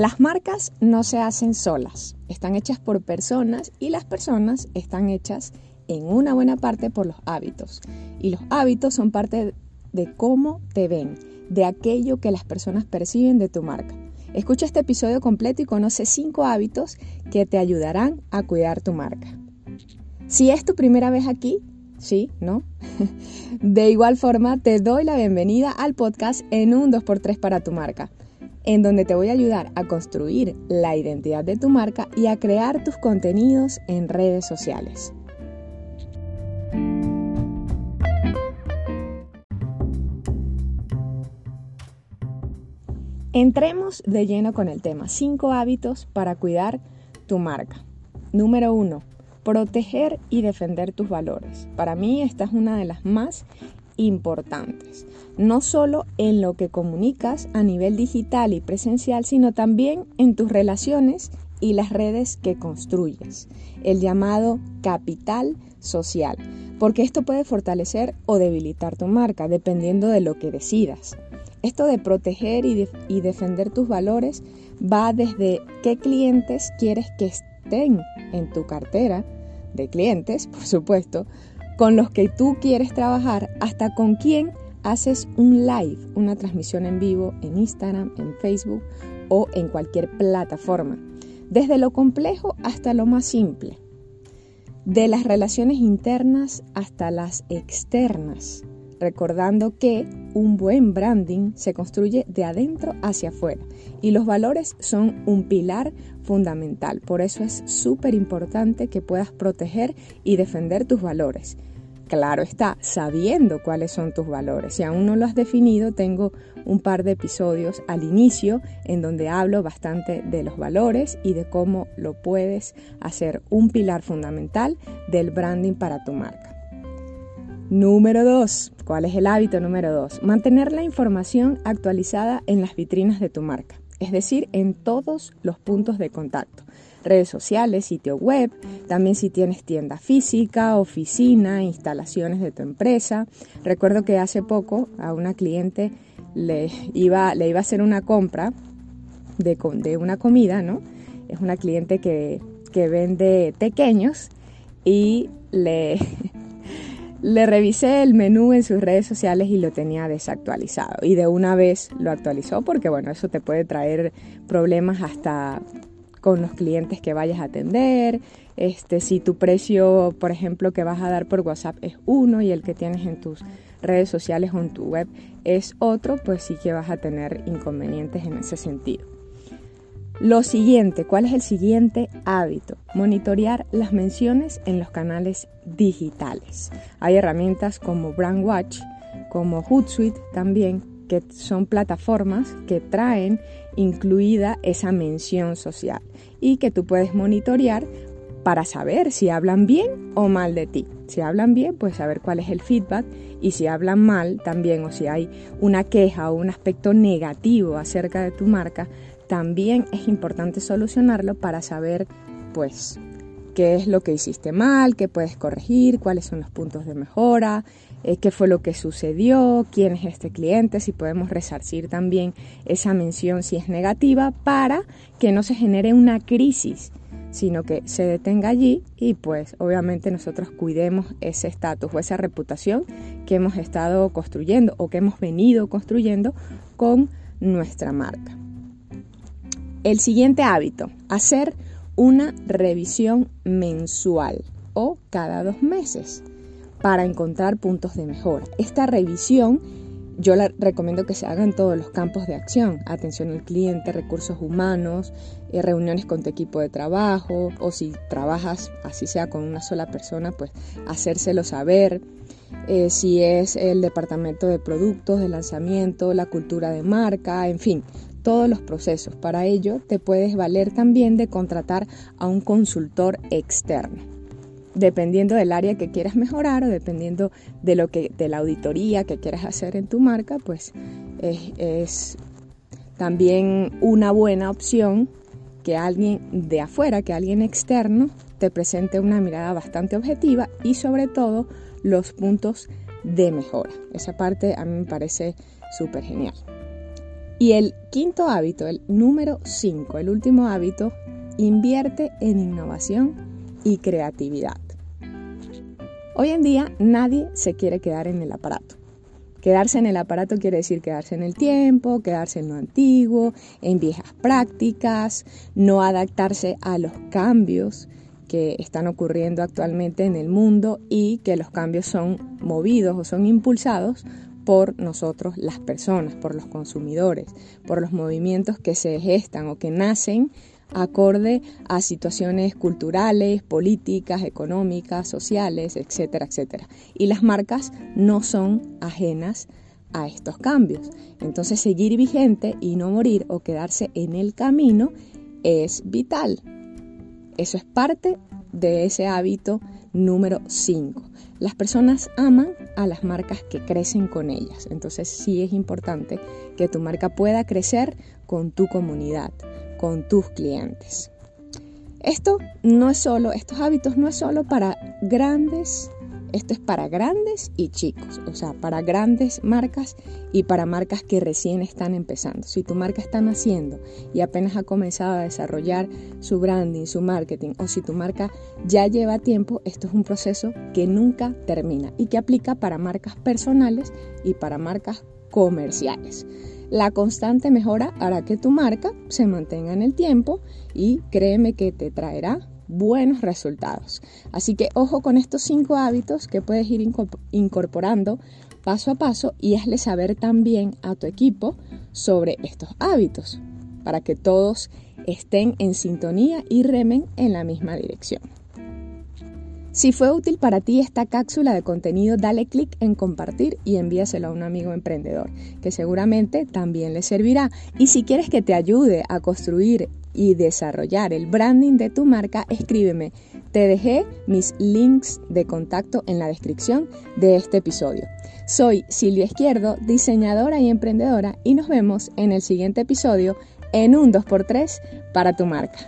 Las marcas no se hacen solas, están hechas por personas y las personas están hechas en una buena parte por los hábitos. Y los hábitos son parte de cómo te ven, de aquello que las personas perciben de tu marca. Escucha este episodio completo y conoce cinco hábitos que te ayudarán a cuidar tu marca. Si es tu primera vez aquí, sí, ¿no? De igual forma, te doy la bienvenida al podcast en un 2x3 para tu marca en donde te voy a ayudar a construir la identidad de tu marca y a crear tus contenidos en redes sociales. Entremos de lleno con el tema 5 hábitos para cuidar tu marca. Número 1. Proteger y defender tus valores. Para mí esta es una de las más importantes, no solo en lo que comunicas a nivel digital y presencial, sino también en tus relaciones y las redes que construyes, el llamado capital social, porque esto puede fortalecer o debilitar tu marca dependiendo de lo que decidas. Esto de proteger y, y defender tus valores va desde qué clientes quieres que estén en tu cartera de clientes, por supuesto, con los que tú quieres trabajar, hasta con quién haces un live, una transmisión en vivo en Instagram, en Facebook o en cualquier plataforma. Desde lo complejo hasta lo más simple. De las relaciones internas hasta las externas recordando que un buen branding se construye de adentro hacia afuera y los valores son un pilar fundamental. Por eso es súper importante que puedas proteger y defender tus valores. Claro está, sabiendo cuáles son tus valores. Si aún no lo has definido, tengo un par de episodios al inicio en donde hablo bastante de los valores y de cómo lo puedes hacer un pilar fundamental del branding para tu marca. Número 2. ¿Cuál es el hábito número 2? Mantener la información actualizada en las vitrinas de tu marca, es decir, en todos los puntos de contacto. Redes sociales, sitio web, también si tienes tienda física, oficina, instalaciones de tu empresa. Recuerdo que hace poco a una cliente le iba, le iba a hacer una compra de, una comida, ¿no? Es una cliente que, que vende pequeños y le le revisé el menú en sus redes sociales y lo tenía desactualizado. Y de una vez lo actualizó porque, bueno, eso te puede traer problemas hasta con los clientes que vayas a atender. Este, si tu precio, por ejemplo, que vas a dar por WhatsApp es uno y el que tienes en tus redes sociales o en tu web es otro, pues sí que vas a tener inconvenientes en ese sentido. Lo siguiente, ¿cuál es el siguiente hábito? Monitorear las menciones en los canales digitales. Hay herramientas como Brandwatch, como Hootsuite también, que son plataformas que traen incluida esa mención social y que tú puedes monitorear para saber si hablan bien o mal de ti. Si hablan bien, pues saber cuál es el feedback y si hablan mal también o si hay una queja o un aspecto negativo acerca de tu marca, también es importante solucionarlo para saber, pues, qué es lo que hiciste mal, qué puedes corregir, cuáles son los puntos de mejora, eh, qué fue lo que sucedió, quién es este cliente, si podemos resarcir también esa mención si es negativa para que no se genere una crisis, sino que se detenga allí y pues obviamente nosotros cuidemos ese estatus o esa reputación que hemos estado construyendo o que hemos venido construyendo con nuestra marca. El siguiente hábito, hacer una revisión mensual o cada dos meses para encontrar puntos de mejora. Esta revisión yo la recomiendo que se haga en todos los campos de acción, atención al cliente, recursos humanos, eh, reuniones con tu equipo de trabajo o si trabajas así sea con una sola persona, pues hacérselo saber. Eh, si es el departamento de productos, de lanzamiento, la cultura de marca, en fin, todos los procesos. Para ello te puedes valer también de contratar a un consultor externo. Dependiendo del área que quieras mejorar o dependiendo de lo que de la auditoría que quieras hacer en tu marca, pues es, es también una buena opción que alguien de afuera, que alguien externo te presente una mirada bastante objetiva y sobre todo los puntos de mejora. Esa parte a mí me parece súper genial. Y el quinto hábito, el número 5, el último hábito, invierte en innovación y creatividad. Hoy en día nadie se quiere quedar en el aparato. Quedarse en el aparato quiere decir quedarse en el tiempo, quedarse en lo antiguo, en viejas prácticas, no adaptarse a los cambios que están ocurriendo actualmente en el mundo y que los cambios son movidos o son impulsados por nosotros las personas, por los consumidores, por los movimientos que se gestan o que nacen acorde a situaciones culturales, políticas, económicas, sociales, etcétera, etcétera. Y las marcas no son ajenas a estos cambios. Entonces seguir vigente y no morir o quedarse en el camino es vital. Eso es parte de ese hábito número 5. Las personas aman a las marcas que crecen con ellas. Entonces sí es importante que tu marca pueda crecer con tu comunidad con tus clientes. Esto no es solo, estos hábitos no es solo para grandes, esto es para grandes y chicos, o sea, para grandes marcas y para marcas que recién están empezando. Si tu marca está naciendo y apenas ha comenzado a desarrollar su branding, su marketing, o si tu marca ya lleva tiempo, esto es un proceso que nunca termina y que aplica para marcas personales y para marcas comerciales. La constante mejora hará que tu marca se mantenga en el tiempo y créeme que te traerá buenos resultados. Así que ojo con estos cinco hábitos que puedes ir incorporando paso a paso y hazle saber también a tu equipo sobre estos hábitos para que todos estén en sintonía y remen en la misma dirección. Si fue útil para ti esta cápsula de contenido, dale clic en compartir y envíaselo a un amigo emprendedor, que seguramente también le servirá. Y si quieres que te ayude a construir y desarrollar el branding de tu marca, escríbeme. Te dejé mis links de contacto en la descripción de este episodio. Soy Silvia Izquierdo, diseñadora y emprendedora, y nos vemos en el siguiente episodio en un 2x3 para tu marca.